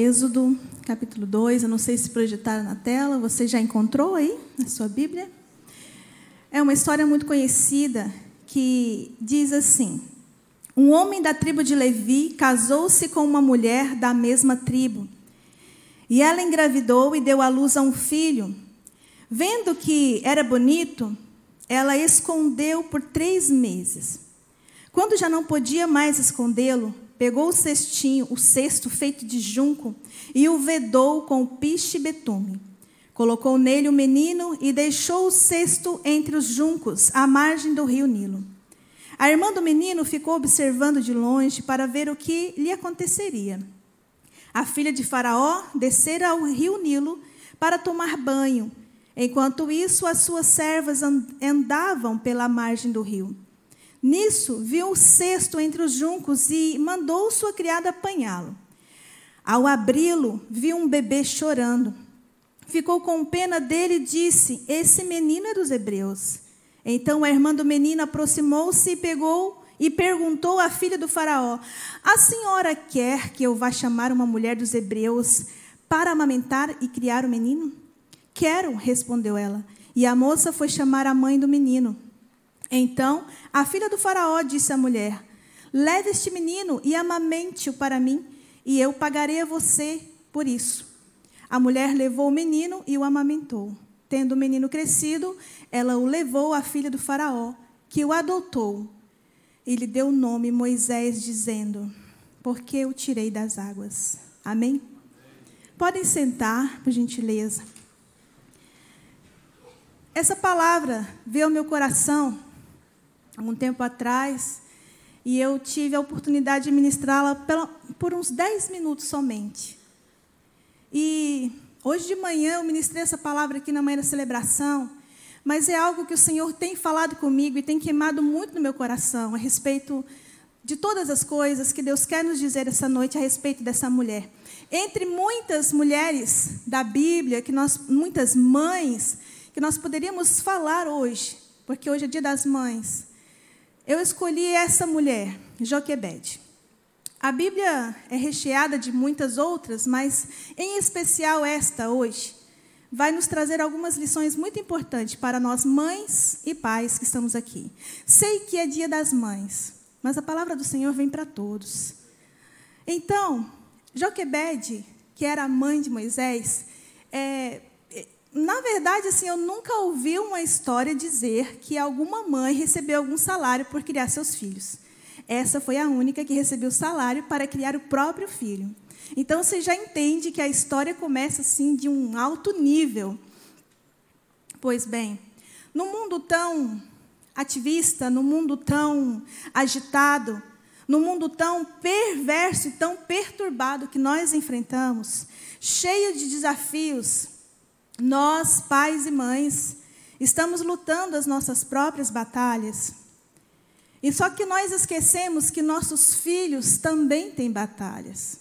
Êxodo, capítulo 2. Eu não sei se projetaram na tela, você já encontrou aí na sua Bíblia? É uma história muito conhecida que diz assim: Um homem da tribo de Levi casou-se com uma mulher da mesma tribo. E ela engravidou e deu à luz a um filho. Vendo que era bonito, ela escondeu por três meses. Quando já não podia mais escondê-lo, pegou o cestinho, o cesto feito de junco, e o vedou com piche e betume. Colocou nele o menino e deixou o cesto entre os juncos, à margem do rio Nilo. A irmã do menino ficou observando de longe para ver o que lhe aconteceria. A filha de Faraó descera ao rio Nilo para tomar banho. Enquanto isso, as suas servas andavam pela margem do rio. Nisso, viu o cesto entre os juncos e mandou sua criada apanhá-lo. Ao abri-lo, viu um bebê chorando. Ficou com pena dele e disse: Esse menino é dos hebreus. Então a irmã do menino aproximou-se e pegou e perguntou à filha do Faraó: A senhora quer que eu vá chamar uma mulher dos hebreus para amamentar e criar o menino? Quero, respondeu ela. E a moça foi chamar a mãe do menino. Então a filha do Faraó disse à mulher: Leve este menino e amamente-o para mim, e eu pagarei a você por isso. A mulher levou o menino e o amamentou. Tendo o menino crescido, ela o levou à filha do Faraó, que o adotou, e lhe deu o nome Moisés, dizendo: Porque o tirei das águas. Amém? Podem sentar, por gentileza. Essa palavra veio ao meu coração algum tempo atrás, e eu tive a oportunidade de ministrá-la por uns 10 minutos somente. E hoje de manhã eu ministrei essa palavra aqui na manhã da celebração, mas é algo que o Senhor tem falado comigo e tem queimado muito no meu coração a respeito de todas as coisas que Deus quer nos dizer essa noite a respeito dessa mulher. Entre muitas mulheres da Bíblia, que nós, muitas mães, que nós poderíamos falar hoje, porque hoje é dia das mães. Eu escolhi essa mulher, Joquebede. A Bíblia é recheada de muitas outras, mas em especial esta hoje vai nos trazer algumas lições muito importantes para nós mães e pais que estamos aqui. Sei que é dia das mães, mas a palavra do Senhor vem para todos. Então, Joquebede, que era a mãe de Moisés, é, na verdade, assim, eu nunca ouvi uma história dizer que alguma mãe recebeu algum salário por criar seus filhos. Essa foi a única que recebeu salário para criar o próprio filho. Então você já entende que a história começa assim de um alto nível. Pois bem, no mundo tão ativista, no mundo tão agitado, no mundo tão perverso e tão perturbado que nós enfrentamos, cheio de desafios, nós, pais e mães, estamos lutando as nossas próprias batalhas. E só que nós esquecemos que nossos filhos também têm batalhas.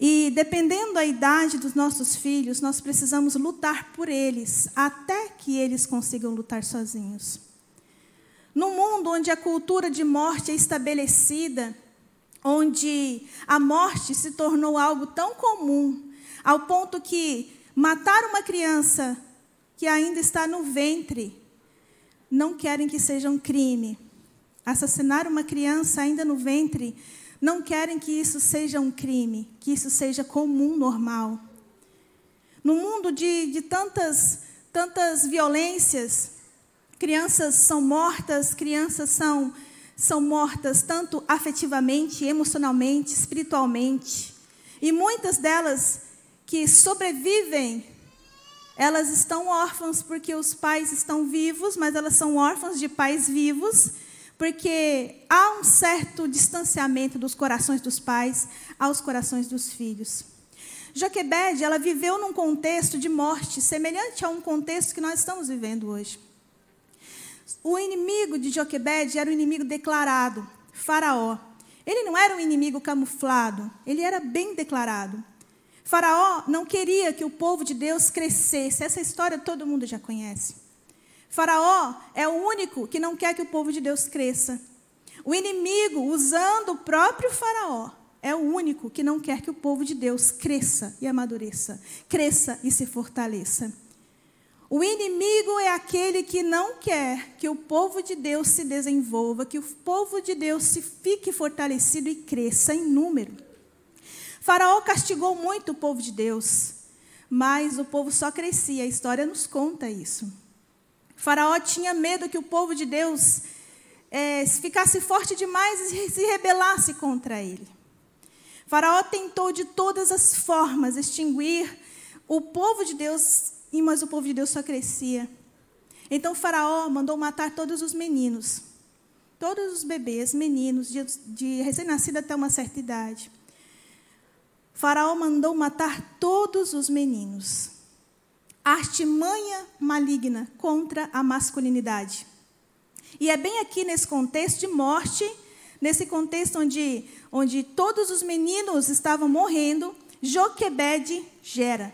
E dependendo da idade dos nossos filhos, nós precisamos lutar por eles até que eles consigam lutar sozinhos. No mundo onde a cultura de morte é estabelecida, onde a morte se tornou algo tão comum, ao ponto que Matar uma criança que ainda está no ventre, não querem que seja um crime. Assassinar uma criança ainda no ventre, não querem que isso seja um crime, que isso seja comum, normal. No mundo de, de tantas, tantas violências, crianças são mortas, crianças são, são mortas tanto afetivamente, emocionalmente, espiritualmente. E muitas delas que sobrevivem, elas estão órfãs porque os pais estão vivos, mas elas são órfãs de pais vivos, porque há um certo distanciamento dos corações dos pais aos corações dos filhos. Joquebede, ela viveu num contexto de morte semelhante a um contexto que nós estamos vivendo hoje. O inimigo de Joquebede era o inimigo declarado, Faraó. Ele não era um inimigo camuflado, ele era bem declarado. Faraó não queria que o povo de Deus crescesse. Essa história todo mundo já conhece. Faraó é o único que não quer que o povo de Deus cresça. O inimigo, usando o próprio Faraó, é o único que não quer que o povo de Deus cresça e amadureça, cresça e se fortaleça. O inimigo é aquele que não quer que o povo de Deus se desenvolva, que o povo de Deus se fique fortalecido e cresça em número. Faraó castigou muito o povo de Deus, mas o povo só crescia, a história nos conta isso. Faraó tinha medo que o povo de Deus é, ficasse forte demais e se rebelasse contra ele. Faraó tentou de todas as formas extinguir o povo de Deus mas o povo de Deus só crescia. Então Faraó mandou matar todos os meninos, todos os bebês, meninos, de, de recém-nascido até uma certa idade. Faraó mandou matar todos os meninos. Artimanha maligna contra a masculinidade. E é bem aqui nesse contexto de morte, nesse contexto onde, onde todos os meninos estavam morrendo, Joquebede gera.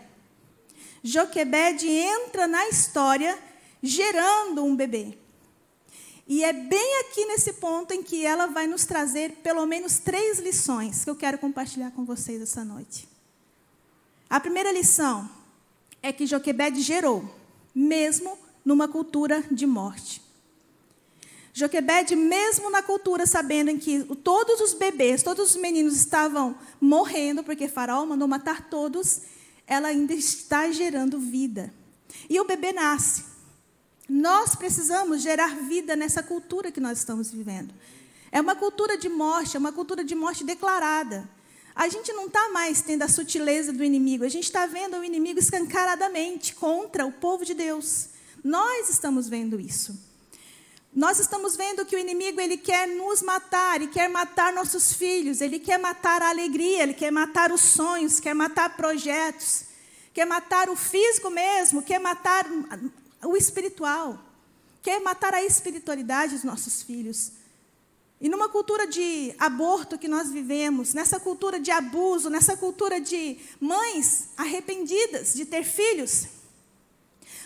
Joquebede entra na história gerando um bebê. E é bem aqui nesse ponto em que ela vai nos trazer pelo menos três lições que eu quero compartilhar com vocês essa noite. A primeira lição é que Joquebede gerou, mesmo numa cultura de morte. Joquebede, mesmo na cultura, sabendo em que todos os bebês, todos os meninos estavam morrendo, porque Faraó mandou matar todos, ela ainda está gerando vida. E o bebê nasce. Nós precisamos gerar vida nessa cultura que nós estamos vivendo. É uma cultura de morte, é uma cultura de morte declarada. A gente não está mais tendo a sutileza do inimigo, a gente está vendo o inimigo escancaradamente contra o povo de Deus. Nós estamos vendo isso. Nós estamos vendo que o inimigo ele quer nos matar, ele quer matar nossos filhos, ele quer matar a alegria, ele quer matar os sonhos, quer matar projetos, quer matar o físico mesmo, quer matar o espiritual, quer matar a espiritualidade dos nossos filhos. E numa cultura de aborto que nós vivemos, nessa cultura de abuso, nessa cultura de mães arrependidas de ter filhos,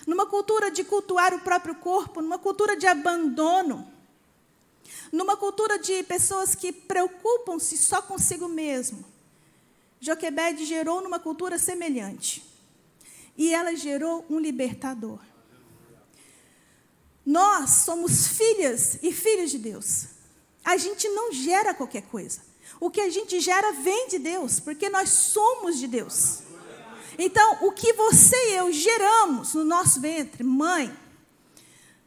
numa cultura de cultuar o próprio corpo, numa cultura de abandono, numa cultura de pessoas que preocupam-se só consigo mesmo. Joquebede gerou numa cultura semelhante. E ela gerou um libertador. Nós somos filhas e filhos de Deus. A gente não gera qualquer coisa. O que a gente gera vem de Deus, porque nós somos de Deus. Então, o que você e eu geramos no nosso ventre, mãe,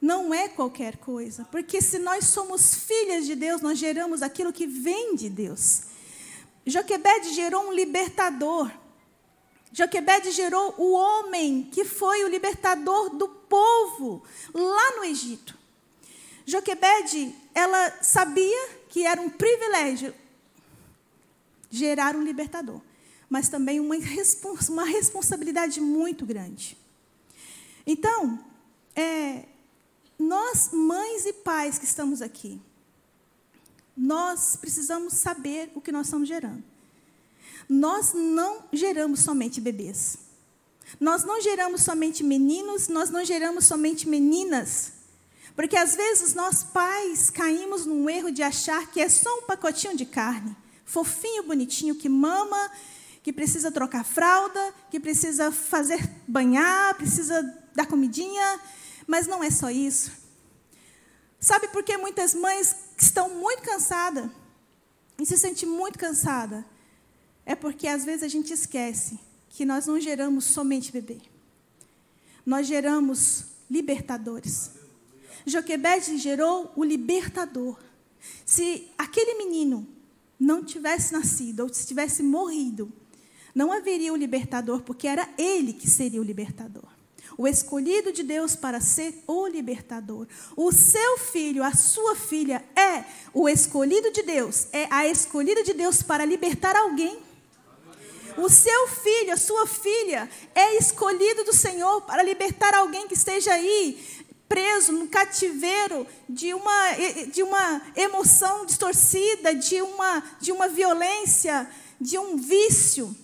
não é qualquer coisa, porque se nós somos filhas de Deus, nós geramos aquilo que vem de Deus. Joquebede gerou um libertador. Joquebede gerou o homem que foi o libertador do povo lá no Egito. Joquebede, ela sabia que era um privilégio gerar um libertador mas também uma, respons uma responsabilidade muito grande. Então, é, nós, mães e pais que estamos aqui, nós precisamos saber o que nós estamos gerando. Nós não geramos somente bebês. Nós não geramos somente meninos, nós não geramos somente meninas. Porque às vezes nós pais caímos num erro de achar que é só um pacotinho de carne, fofinho, bonitinho, que mama que precisa trocar fralda, que precisa fazer banhar, precisa dar comidinha, mas não é só isso. Sabe por que muitas mães estão muito cansadas e se sentem muito cansadas? É porque às vezes a gente esquece que nós não geramos somente bebê. Nós geramos libertadores. Joquebede gerou o libertador. Se aquele menino não tivesse nascido ou se tivesse morrido, não haveria o libertador, porque era ele que seria o libertador. O escolhido de Deus para ser o libertador. O seu filho, a sua filha, é o escolhido de Deus, é a escolhida de Deus para libertar alguém. O seu filho, a sua filha, é escolhido do Senhor para libertar alguém que esteja aí preso no cativeiro de uma, de uma emoção distorcida, de uma, de uma violência, de um vício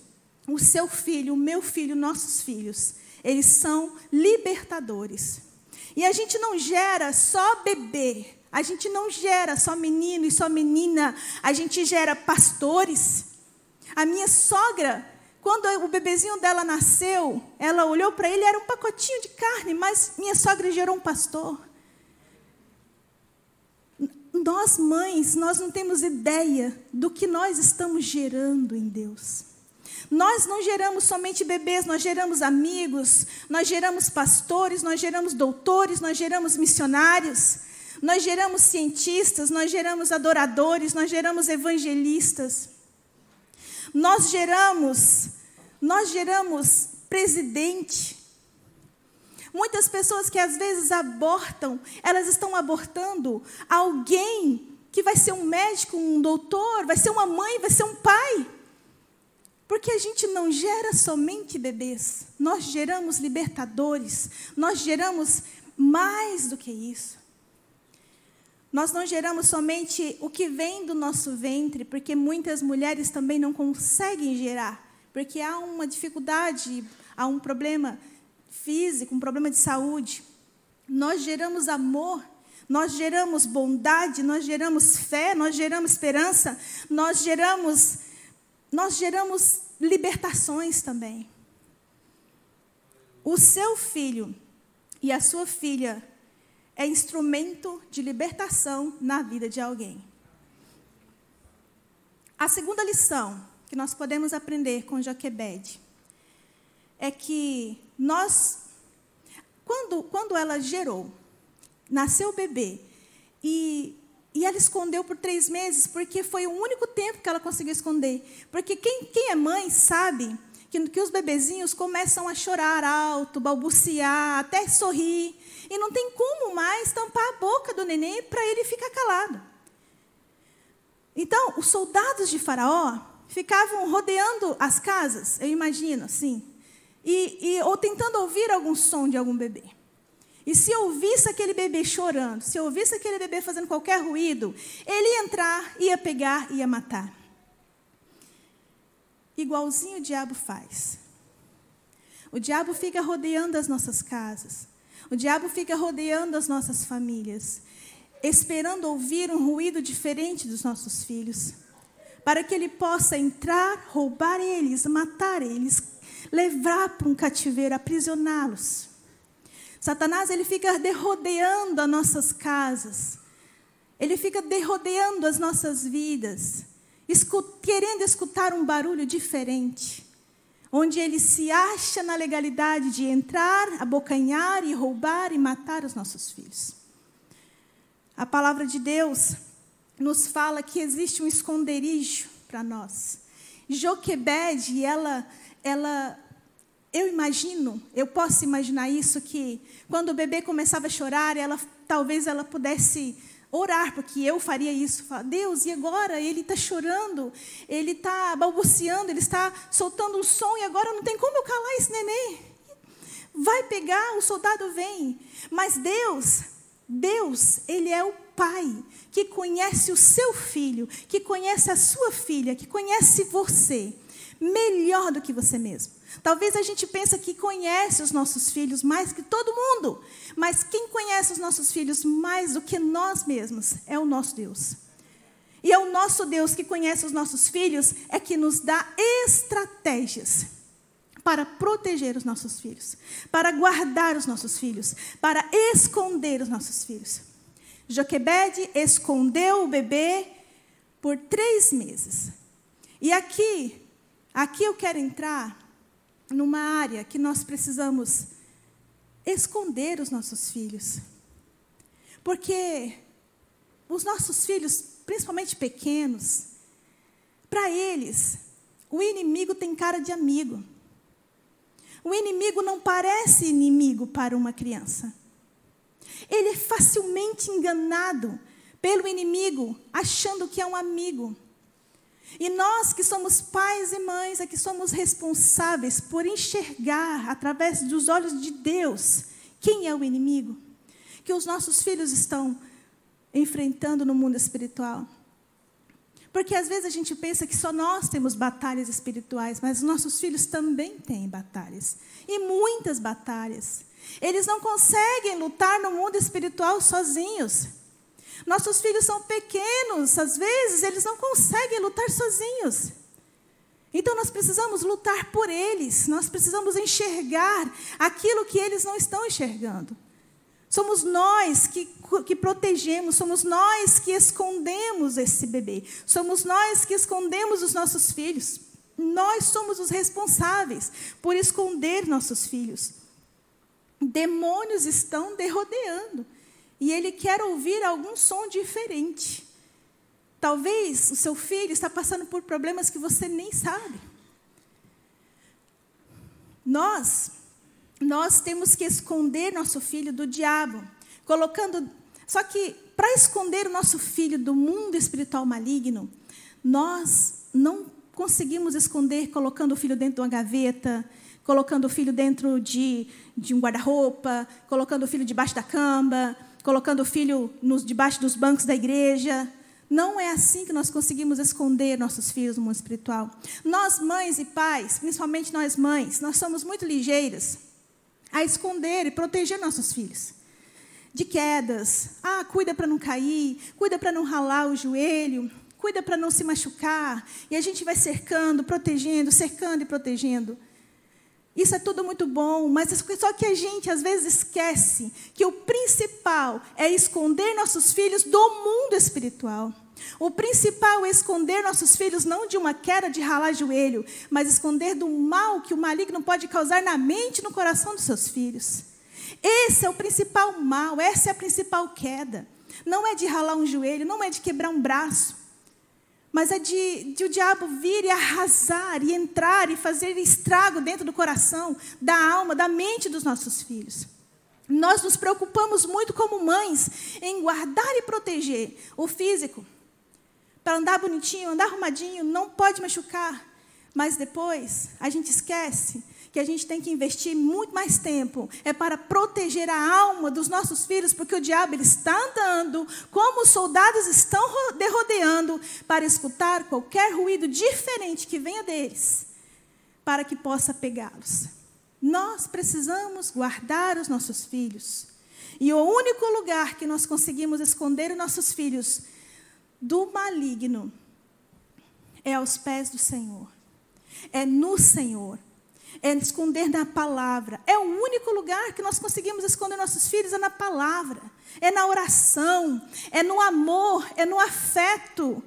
o seu filho, o meu filho, nossos filhos, eles são libertadores. E a gente não gera só bebê, a gente não gera só menino e só menina, a gente gera pastores, A minha sogra, quando o bebezinho dela nasceu, ela olhou para ele, era um pacotinho de carne, mas minha sogra gerou um pastor. Nós, mães, nós não temos ideia do que nós estamos gerando em Deus. Nós não geramos somente bebês, nós geramos amigos, nós geramos pastores, nós geramos doutores, nós geramos missionários, nós geramos cientistas, nós geramos adoradores, nós geramos evangelistas. Nós geramos, nós geramos presidente. Muitas pessoas que às vezes abortam, elas estão abortando alguém que vai ser um médico, um doutor, vai ser uma mãe, vai ser um pai. Porque a gente não gera somente bebês, nós geramos libertadores, nós geramos mais do que isso. Nós não geramos somente o que vem do nosso ventre, porque muitas mulheres também não conseguem gerar, porque há uma dificuldade, há um problema físico, um problema de saúde. Nós geramos amor, nós geramos bondade, nós geramos fé, nós geramos esperança, nós geramos nós geramos libertações também. O seu filho e a sua filha é instrumento de libertação na vida de alguém. A segunda lição que nós podemos aprender com Joquebede é que nós, quando, quando ela gerou, nasceu o bebê, e, e ela escondeu por três meses, porque foi o único tempo que ela conseguiu esconder. Porque quem, quem é mãe sabe que, que os bebezinhos começam a chorar alto, balbuciar, até sorrir. E não tem como mais tampar a boca do neném para ele ficar calado. Então, os soldados de Faraó ficavam rodeando as casas, eu imagino, assim, e, e, ou tentando ouvir algum som de algum bebê. E se ouvisse aquele bebê chorando, se ouvisse aquele bebê fazendo qualquer ruído, ele ia entrar, ia pegar, ia matar. Igualzinho o diabo faz. O diabo fica rodeando as nossas casas. O diabo fica rodeando as nossas famílias, esperando ouvir um ruído diferente dos nossos filhos, para que ele possa entrar, roubar eles, matar eles, levar para um cativeiro, aprisioná-los. Satanás ele fica derrodeando as nossas casas. Ele fica derrodeando as nossas vidas, querendo escutar um barulho diferente, onde ele se acha na legalidade de entrar, abocanhar e roubar e matar os nossos filhos. A palavra de Deus nos fala que existe um esconderijo para nós. Joquebede, ela, ela eu imagino, eu posso imaginar isso que quando o bebê começava a chorar, ela talvez ela pudesse orar, porque eu faria isso. Deus, e agora? Ele está chorando, ele está balbuciando, ele está soltando um som, e agora não tem como eu calar esse neném. Vai pegar, o soldado vem. Mas Deus, Deus, Ele é o Pai que conhece o seu filho, que conhece a sua filha, que conhece você melhor do que você mesmo. Talvez a gente pense que conhece os nossos filhos mais que todo mundo, mas quem conhece os nossos filhos mais do que nós mesmos é o nosso Deus. E é o nosso Deus que conhece os nossos filhos, é que nos dá estratégias para proteger os nossos filhos, para guardar os nossos filhos, para esconder os nossos filhos. Joquebede escondeu o bebê por três meses. E aqui, aqui eu quero entrar numa área que nós precisamos esconder os nossos filhos. Porque os nossos filhos, principalmente pequenos, para eles, o inimigo tem cara de amigo. O inimigo não parece inimigo para uma criança. Ele é facilmente enganado pelo inimigo, achando que é um amigo. E nós que somos pais e mães, é que somos responsáveis por enxergar através dos olhos de Deus quem é o inimigo que os nossos filhos estão enfrentando no mundo espiritual. Porque às vezes a gente pensa que só nós temos batalhas espirituais, mas os nossos filhos também têm batalhas. E muitas batalhas. Eles não conseguem lutar no mundo espiritual sozinhos. Nossos filhos são pequenos, às vezes eles não conseguem lutar sozinhos. Então nós precisamos lutar por eles, nós precisamos enxergar aquilo que eles não estão enxergando. Somos nós que, que protegemos, somos nós que escondemos esse bebê, somos nós que escondemos os nossos filhos. Nós somos os responsáveis por esconder nossos filhos. Demônios estão derrodeando e ele quer ouvir algum som diferente. Talvez o seu filho está passando por problemas que você nem sabe. Nós, nós temos que esconder nosso filho do diabo, colocando. Só que para esconder o nosso filho do mundo espiritual maligno, nós não conseguimos esconder colocando o filho dentro de uma gaveta, colocando o filho dentro de, de um guarda-roupa, colocando o filho debaixo da cama, colocando o filho nos, debaixo dos bancos da igreja. Não é assim que nós conseguimos esconder nossos filhos no mundo espiritual. Nós, mães e pais, principalmente nós mães, nós somos muito ligeiras a esconder e proteger nossos filhos de quedas. Ah, cuida para não cair, cuida para não ralar o joelho, cuida para não se machucar. E a gente vai cercando, protegendo, cercando e protegendo. Isso é tudo muito bom, mas só que a gente às vezes esquece que o principal é esconder nossos filhos do mundo espiritual. O principal é esconder nossos filhos não de uma queda de ralar joelho, mas esconder do mal que o maligno pode causar na mente e no coração dos seus filhos. Esse é o principal mal, essa é a principal queda. Não é de ralar um joelho, não é de quebrar um braço, mas é de, de o diabo vir e arrasar e entrar e fazer estrago dentro do coração, da alma, da mente dos nossos filhos. Nós nos preocupamos muito como mães em guardar e proteger o físico, para andar bonitinho, andar arrumadinho, não pode machucar. Mas depois a gente esquece que a gente tem que investir muito mais tempo é para proteger a alma dos nossos filhos, porque o diabo ele está andando, como os soldados estão derrodeando para escutar qualquer ruído diferente que venha deles, para que possa pegá-los. Nós precisamos guardar os nossos filhos. E o único lugar que nós conseguimos esconder os nossos filhos do maligno é aos pés do Senhor. É no Senhor. É esconder na palavra. É o único lugar que nós conseguimos esconder nossos filhos é na palavra. É na oração, é no amor, é no afeto,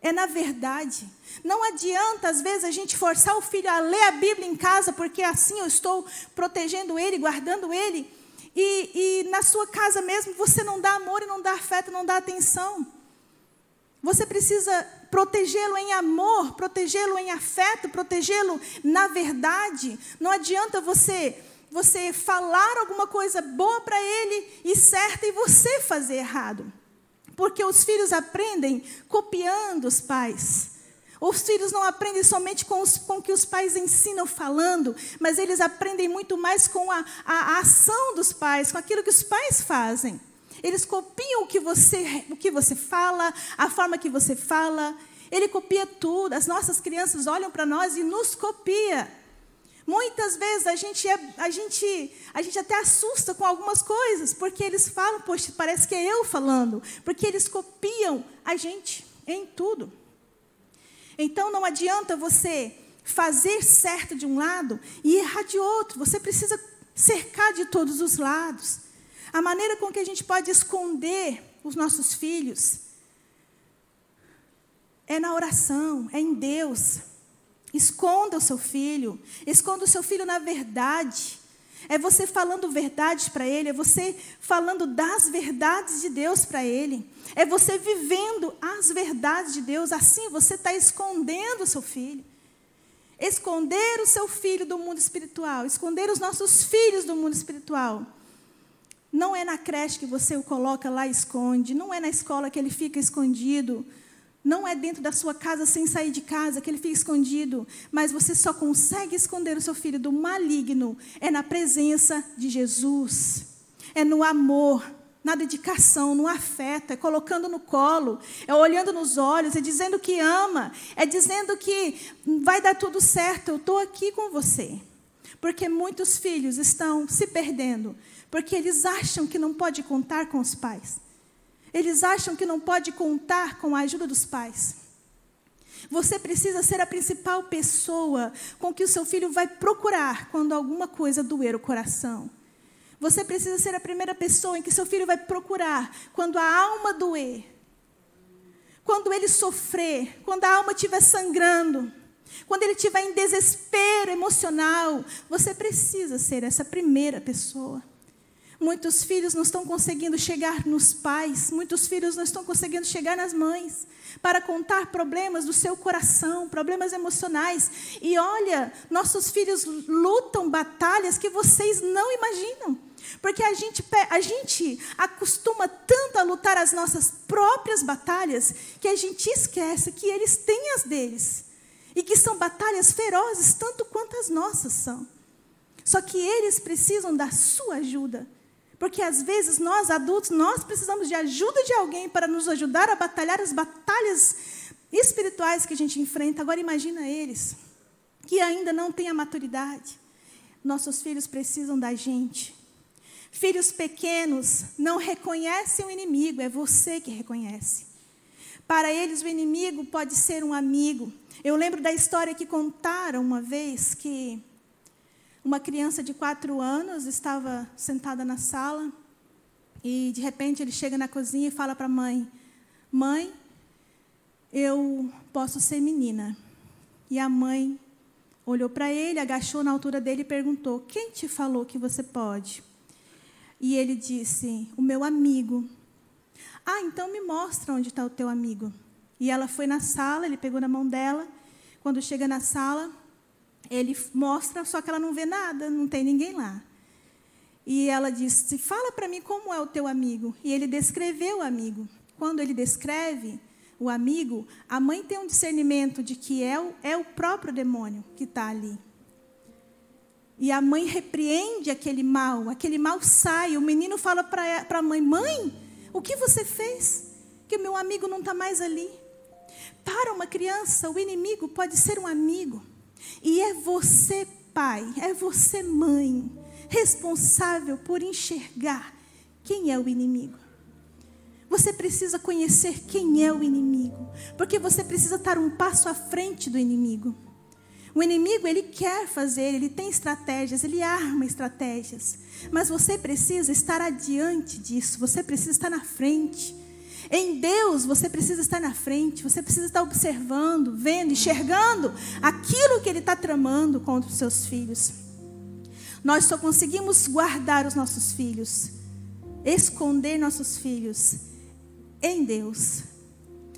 é na verdade. Não adianta, às vezes, a gente forçar o filho a ler a Bíblia em casa, porque assim eu estou protegendo ele, guardando ele. E, e na sua casa mesmo você não dá amor e não dá afeto, não dá atenção. Você precisa protegê-lo em amor, protegê-lo em afeto, protegê-lo na verdade. Não adianta você você falar alguma coisa boa para ele e certa e você fazer errado. Porque os filhos aprendem copiando os pais. Os filhos não aprendem somente com, com o que os pais ensinam falando, mas eles aprendem muito mais com a, a, a ação dos pais, com aquilo que os pais fazem. Eles copiam o que você, o que você fala, a forma que você fala. Ele copia tudo. As nossas crianças olham para nós e nos copia. Muitas vezes a gente, é, a, gente, a gente até assusta com algumas coisas, porque eles falam, poxa, parece que é eu falando, porque eles copiam a gente em tudo. Então não adianta você fazer certo de um lado e errar de outro, você precisa cercar de todos os lados. A maneira com que a gente pode esconder os nossos filhos é na oração, é em Deus. Esconda o seu filho, esconda o seu filho na verdade. É você falando verdades para ele, é você falando das verdades de Deus para ele, é você vivendo as verdades de Deus. Assim você está escondendo o seu filho. Esconder o seu filho do mundo espiritual, esconder os nossos filhos do mundo espiritual não é na creche que você o coloca lá e esconde, não é na escola que ele fica escondido, não é dentro da sua casa sem sair de casa que ele fica escondido, mas você só consegue esconder o seu filho do maligno. É na presença de Jesus. É no amor, na dedicação, no afeto, é colocando no colo, é olhando nos olhos, é dizendo que ama, é dizendo que vai dar tudo certo, eu estou aqui com você. Porque muitos filhos estão se perdendo porque eles acham que não pode contar com os pais. Eles acham que não pode contar com a ajuda dos pais. Você precisa ser a principal pessoa com que o seu filho vai procurar quando alguma coisa doer o coração. Você precisa ser a primeira pessoa em que seu filho vai procurar quando a alma doer. Quando ele sofrer, quando a alma estiver sangrando, quando ele estiver em desespero emocional, você precisa ser essa primeira pessoa. Muitos filhos não estão conseguindo chegar nos pais, muitos filhos não estão conseguindo chegar nas mães para contar problemas do seu coração, problemas emocionais. E olha, nossos filhos lutam batalhas que vocês não imaginam. Porque a gente, a gente acostuma tanto a lutar as nossas próprias batalhas que a gente esquece que eles têm as deles. E que são batalhas ferozes, tanto quanto as nossas são. Só que eles precisam da sua ajuda. Porque às vezes nós adultos, nós precisamos de ajuda de alguém para nos ajudar a batalhar as batalhas espirituais que a gente enfrenta. Agora imagina eles, que ainda não têm a maturidade. Nossos filhos precisam da gente. Filhos pequenos não reconhecem o inimigo, é você que reconhece. Para eles, o inimigo pode ser um amigo. Eu lembro da história que contaram uma vez que uma criança de quatro anos estava sentada na sala e, de repente, ele chega na cozinha e fala para a mãe: Mãe, eu posso ser menina. E a mãe olhou para ele, agachou na altura dele e perguntou: Quem te falou que você pode? E ele disse: O meu amigo. Ah, então me mostra onde está o teu amigo. E ela foi na sala, ele pegou na mão dela. Quando chega na sala, ele mostra, só que ela não vê nada, não tem ninguém lá. E ela disse: Fala para mim como é o teu amigo. E ele descreveu o amigo. Quando ele descreve o amigo, a mãe tem um discernimento de que é o, é o próprio demônio que está ali. E a mãe repreende aquele mal, aquele mal sai. O menino fala para a mãe: Mãe, o que você fez? Que o meu amigo não está mais ali. Para uma criança, o inimigo pode ser um amigo. E é você, pai, é você, mãe, responsável por enxergar quem é o inimigo. Você precisa conhecer quem é o inimigo, porque você precisa estar um passo à frente do inimigo. O inimigo, ele quer fazer, ele tem estratégias, ele arma estratégias, mas você precisa estar adiante disso, você precisa estar na frente. Em Deus, você precisa estar na frente, você precisa estar observando, vendo, enxergando aquilo que Ele está tramando contra os seus filhos. Nós só conseguimos guardar os nossos filhos, esconder nossos filhos em Deus,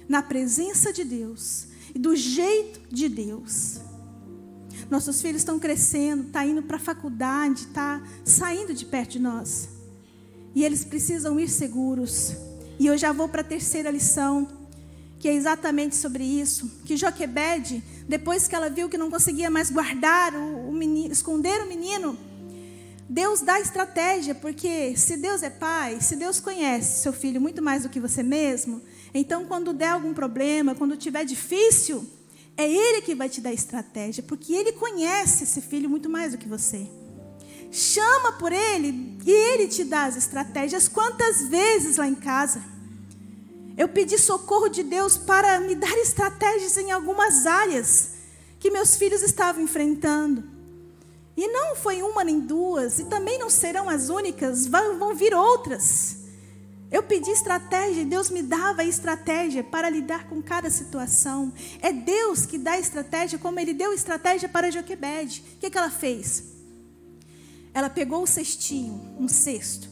na presença de Deus e do jeito de Deus. Nossos filhos estão crescendo, estão tá indo para a faculdade, estão tá saindo de perto de nós. E eles precisam ir seguros. E eu já vou para a terceira lição, que é exatamente sobre isso. Que Joquebede, depois que ela viu que não conseguia mais guardar o, o menino, esconder o menino, Deus dá estratégia, porque se Deus é pai, se Deus conhece seu filho muito mais do que você mesmo, então quando der algum problema, quando tiver difícil, é Ele que vai te dar estratégia, porque Ele conhece esse filho muito mais do que você. Chama por ele e ele te dá as estratégias. Quantas vezes lá em casa eu pedi socorro de Deus para me dar estratégias em algumas áreas que meus filhos estavam enfrentando. E não foi uma nem duas, e também não serão as únicas, vão, vir outras. Eu pedi estratégia e Deus me dava estratégia para lidar com cada situação. É Deus que dá estratégia, como Ele deu estratégia para Joquebede. O que, que ela fez? ela pegou o cestinho, um cesto.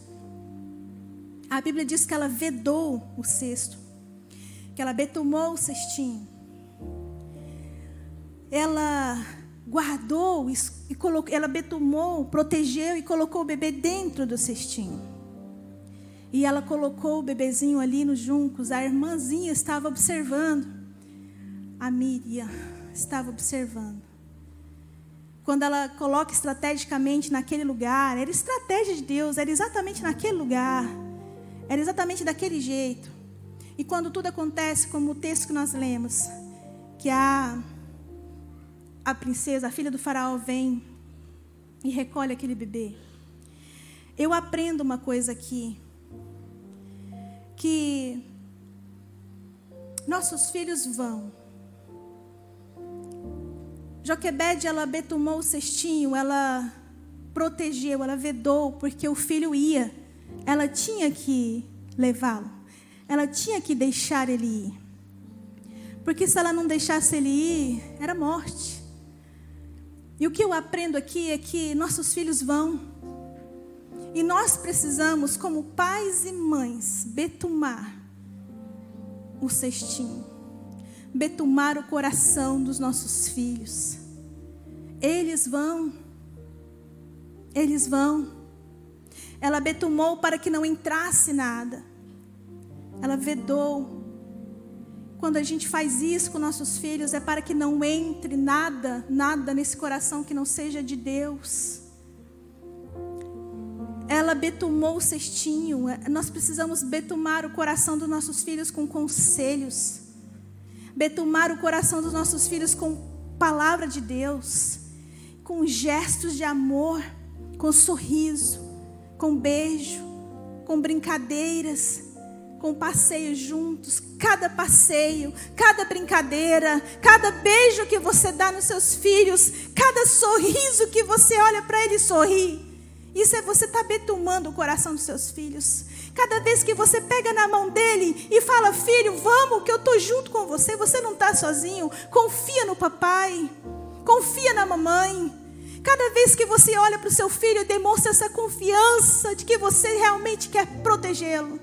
A Bíblia diz que ela vedou o cesto, que ela betumou o cestinho. Ela guardou e colocou, ela betumou, protegeu e colocou o bebê dentro do cestinho. E ela colocou o bebezinho ali nos juncos. A irmãzinha estava observando. A Miriam estava observando quando ela coloca estrategicamente naquele lugar, era estratégia de Deus, era exatamente naquele lugar, era exatamente daquele jeito. E quando tudo acontece, como o texto que nós lemos, que a, a princesa, a filha do faraó, vem e recolhe aquele bebê. Eu aprendo uma coisa aqui, que nossos filhos vão, Joquebede, ela betumou o cestinho, ela protegeu, ela vedou, porque o filho ia. Ela tinha que levá-lo. Ela tinha que deixar ele ir. Porque se ela não deixasse ele ir, era morte. E o que eu aprendo aqui é que nossos filhos vão. E nós precisamos, como pais e mães, betumar o cestinho, betumar o coração dos nossos filhos. Eles vão, eles vão. Ela betumou para que não entrasse nada, ela vedou. Quando a gente faz isso com nossos filhos, é para que não entre nada, nada nesse coração que não seja de Deus ela betumou o cestinho. Nós precisamos betumar o coração dos nossos filhos com conselhos. Betumar o coração dos nossos filhos com palavra de Deus, com gestos de amor, com sorriso, com beijo, com brincadeiras, com passeios juntos, cada passeio, cada brincadeira, cada beijo que você dá nos seus filhos, cada sorriso que você olha para ele sorrir isso é você estar tá betumando o coração dos seus filhos. Cada vez que você pega na mão dele e fala, filho, vamos, que eu estou junto com você, você não está sozinho. Confia no papai, confia na mamãe. Cada vez que você olha para o seu filho, demonstra essa confiança de que você realmente quer protegê-lo.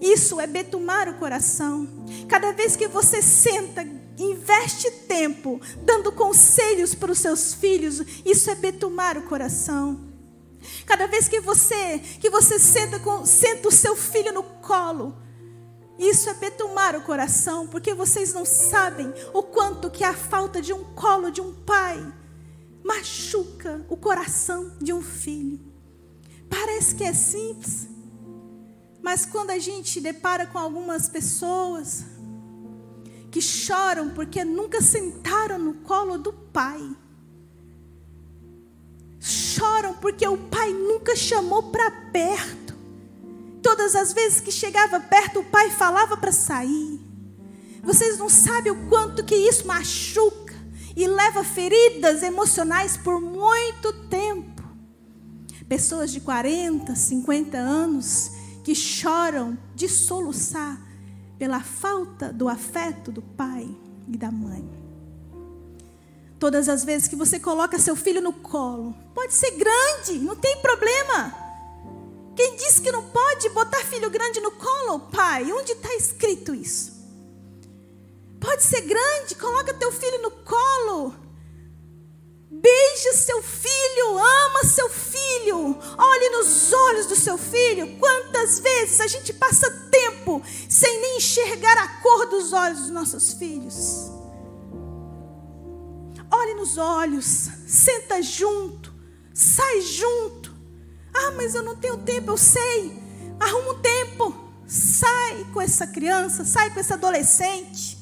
Isso é betumar o coração. Cada vez que você senta, investe tempo dando conselhos para os seus filhos, isso é betumar o coração. Cada vez que você que você senta, com, senta o seu filho no colo, isso é betumar o coração, porque vocês não sabem o quanto que a falta de um colo de um pai machuca o coração de um filho. Parece que é simples, mas quando a gente depara com algumas pessoas que choram porque nunca sentaram no colo do pai, choram porque o pai nunca chamou para perto. Todas as vezes que chegava perto, o pai falava para sair. Vocês não sabem o quanto que isso machuca e leva feridas emocionais por muito tempo. Pessoas de 40, 50 anos que choram de soluçar pela falta do afeto do pai e da mãe. Todas as vezes que você coloca seu filho no colo, pode ser grande, não tem problema. Quem disse que não pode botar filho grande no colo, pai? Onde está escrito isso? Pode ser grande, coloca teu filho no colo. Beija seu filho, ama seu filho, olhe nos olhos do seu filho. Quantas vezes a gente passa tempo sem nem enxergar a cor dos olhos dos nossos filhos? Olhe nos olhos, senta junto, sai junto. Ah, mas eu não tenho tempo, eu sei. Arruma um tempo. Sai com essa criança, sai com esse adolescente,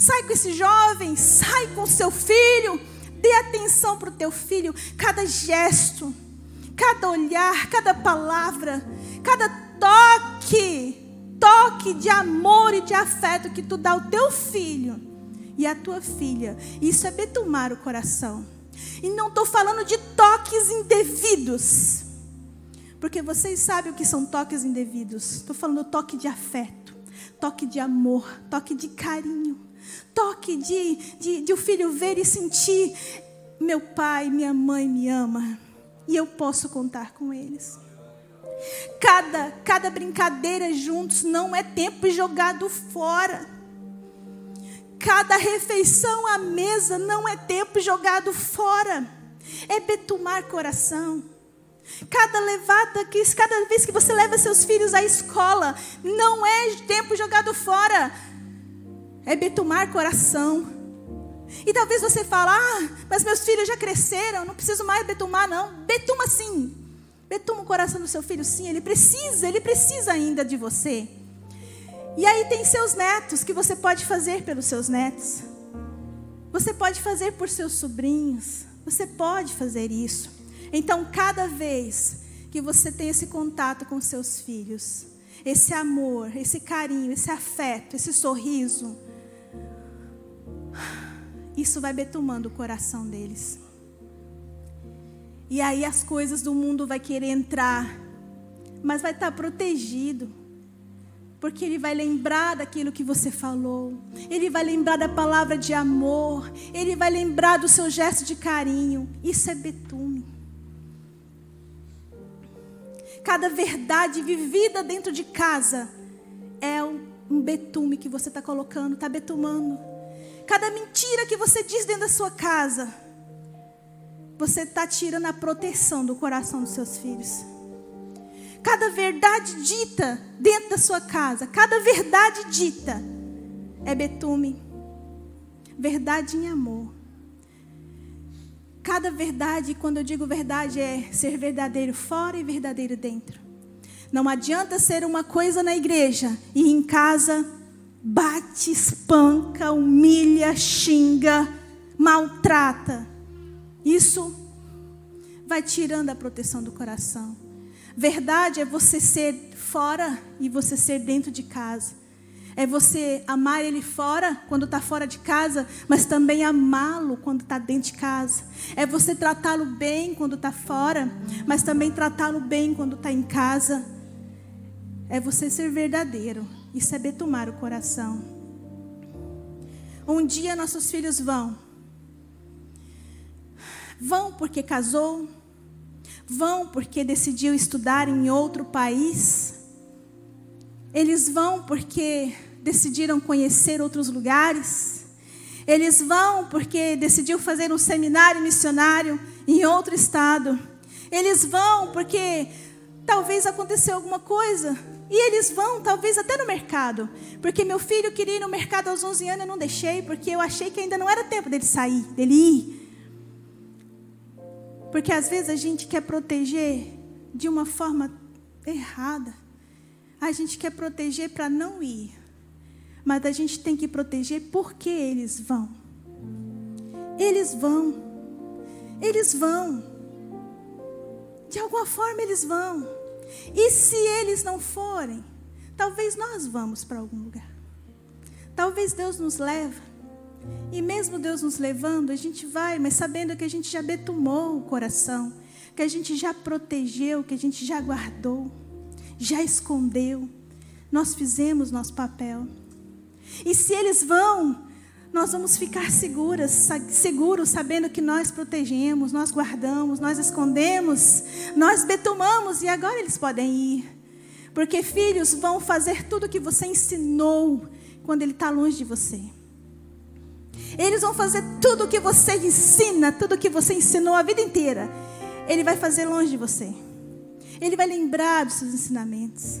sai com esse jovem, sai com seu filho. Dê atenção para o teu filho, cada gesto, cada olhar, cada palavra, cada toque, toque de amor e de afeto que tu dá ao teu filho e a tua filha. Isso é betumar o coração. E não estou falando de toques indevidos. Porque vocês sabem o que são toques indevidos. Estou falando toque de afeto, toque de amor, toque de carinho, toque de, de, de o filho ver e sentir: meu pai, minha mãe me ama. E eu posso contar com eles. Cada, cada brincadeira juntos não é tempo jogado fora. Cada refeição à mesa não é tempo jogado fora, é betumar coração. Cada levada que cada vez que você leva seus filhos à escola, não é tempo jogado fora, é betumar coração. E talvez você fale, ah, mas meus filhos já cresceram, não preciso mais betumar, não. Betuma sim. Betuma o coração do seu filho, sim. Ele precisa, ele precisa ainda de você. E aí tem seus netos que você pode fazer pelos seus netos. Você pode fazer por seus sobrinhos. Você pode fazer isso. Então, cada vez que você tem esse contato com seus filhos, esse amor, esse carinho, esse afeto, esse sorriso, isso vai betumando o coração deles. E aí as coisas do mundo vai querer entrar, mas vai estar protegido. Porque ele vai lembrar daquilo que você falou. Ele vai lembrar da palavra de amor. Ele vai lembrar do seu gesto de carinho. Isso é betume. Cada verdade vivida dentro de casa é um betume que você está colocando, está betumando. Cada mentira que você diz dentro da sua casa, você está tirando a proteção do coração dos seus filhos. Cada verdade dita dentro da sua casa, cada verdade dita é betume. Verdade em amor. Cada verdade, quando eu digo verdade, é ser verdadeiro fora e verdadeiro dentro. Não adianta ser uma coisa na igreja e em casa bate, espanca, humilha, xinga, maltrata. Isso vai tirando a proteção do coração. Verdade é você ser fora e você ser dentro de casa. É você amar ele fora, quando está fora de casa, mas também amá-lo quando está dentro de casa. É você tratá-lo bem quando está fora, mas também tratá-lo bem quando está em casa. É você ser verdadeiro e saber tomar o coração. Um dia nossos filhos vão. Vão porque casou, vão porque decidiu estudar em outro país. Eles vão porque decidiram conhecer outros lugares. Eles vão porque decidiu fazer um seminário missionário em outro estado. Eles vão porque talvez aconteceu alguma coisa. E eles vão, talvez até no mercado. Porque meu filho queria ir no mercado aos 11 anos, eu não deixei, porque eu achei que ainda não era tempo dele sair, dele ir. Porque às vezes a gente quer proteger de uma forma errada. A gente quer proteger para não ir. Mas a gente tem que proteger porque eles vão. Eles vão. Eles vão. De alguma forma eles vão. E se eles não forem, talvez nós vamos para algum lugar. Talvez Deus nos leve e mesmo Deus nos levando, a gente vai, mas sabendo que a gente já betumou o coração, que a gente já protegeu, que a gente já guardou, já escondeu. Nós fizemos nosso papel. E se eles vão, nós vamos ficar seguras, seguros, sabendo que nós protegemos, nós guardamos, nós escondemos, nós betumamos e agora eles podem ir. Porque filhos vão fazer tudo o que você ensinou quando ele está longe de você. Eles vão fazer tudo o que você ensina, tudo o que você ensinou a vida inteira. Ele vai fazer longe de você. Ele vai lembrar dos seus ensinamentos.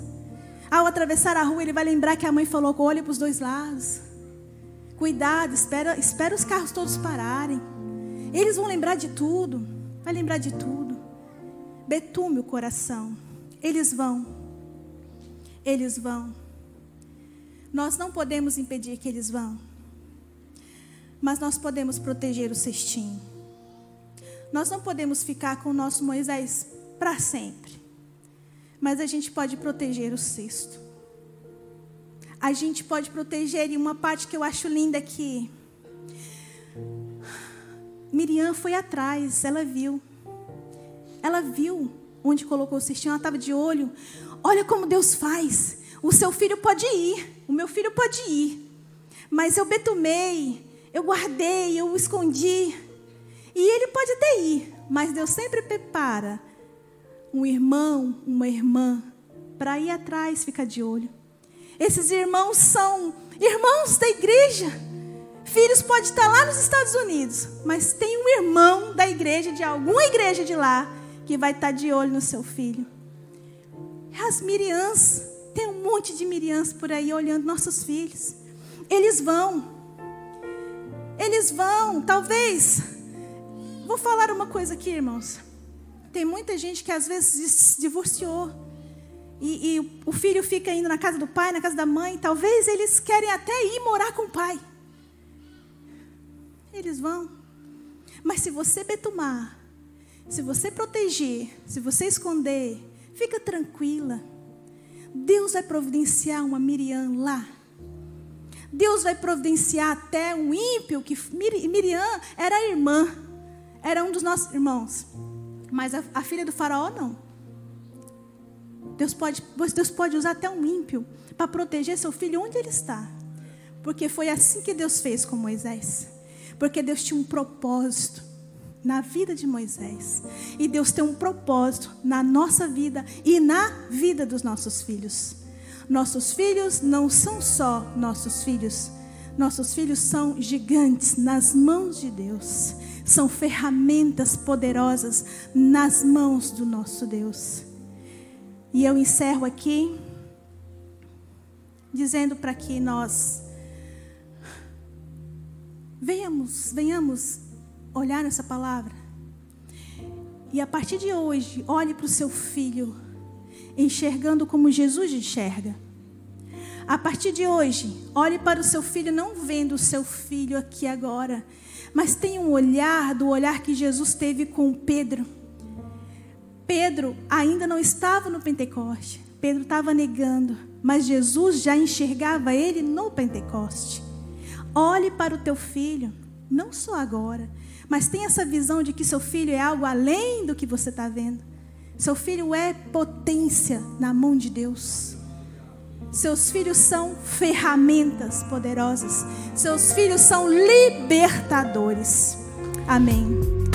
Ao atravessar a rua, ele vai lembrar que a mãe falou: olhe para os dois lados. Cuidado, espera, espera os carros todos pararem. Eles vão lembrar de tudo. Vai lembrar de tudo. Betume o coração. Eles vão. Eles vão. Nós não podemos impedir que eles vão. Mas nós podemos proteger o cestinho. Nós não podemos ficar com o nosso Moisés para sempre. Mas a gente pode proteger o cesto. A gente pode proteger, e uma parte que eu acho linda aqui. Miriam foi atrás, ela viu. Ela viu onde colocou o cestinho, ela estava de olho. Olha como Deus faz. O seu filho pode ir, o meu filho pode ir. Mas eu betumei, eu guardei, eu escondi. E ele pode até ir, mas Deus sempre prepara um irmão, uma irmã, para ir atrás, ficar de olho. Esses irmãos são irmãos da igreja. Filhos pode estar lá nos Estados Unidos, mas tem um irmão da igreja, de alguma igreja de lá, que vai estar de olho no seu filho. As Miriãs, tem um monte de Miriãs por aí olhando nossos filhos. Eles vão. Eles vão, talvez. Vou falar uma coisa aqui, irmãos. Tem muita gente que às vezes se divorciou. E, e, o filho fica indo na casa do pai, na casa da mãe. Talvez eles querem até ir morar com o pai. Eles vão. Mas se você betumar, se você proteger, se você esconder, fica tranquila. Deus vai providenciar uma Miriam lá Deus vai providenciar até um ímpio, que Miriam era irmã, era um dos nossos irmãos. Mas a, a filha do faraó não. Deus pode, Deus pode usar até um ímpio para proteger seu filho onde ele está. Porque foi assim que Deus fez com Moisés. Porque Deus tinha um propósito na vida de Moisés. E Deus tem um propósito na nossa vida e na vida dos nossos filhos. Nossos filhos não são só nossos filhos. Nossos filhos são gigantes nas mãos de Deus. São ferramentas poderosas nas mãos do nosso Deus. E eu encerro aqui dizendo para que nós venhamos, venhamos olhar essa palavra. E a partir de hoje, olhe para o seu filho, enxergando como Jesus enxerga. A partir de hoje, olhe para o seu filho, não vendo o seu filho aqui agora, mas tenha um olhar do olhar que Jesus teve com Pedro. Pedro ainda não estava no Pentecoste, Pedro estava negando, mas Jesus já enxergava ele no Pentecoste. Olhe para o teu filho, não só agora, mas tenha essa visão de que seu filho é algo além do que você está vendo. Seu filho é potência na mão de Deus. Seus filhos são ferramentas poderosas. Seus filhos são libertadores. Amém.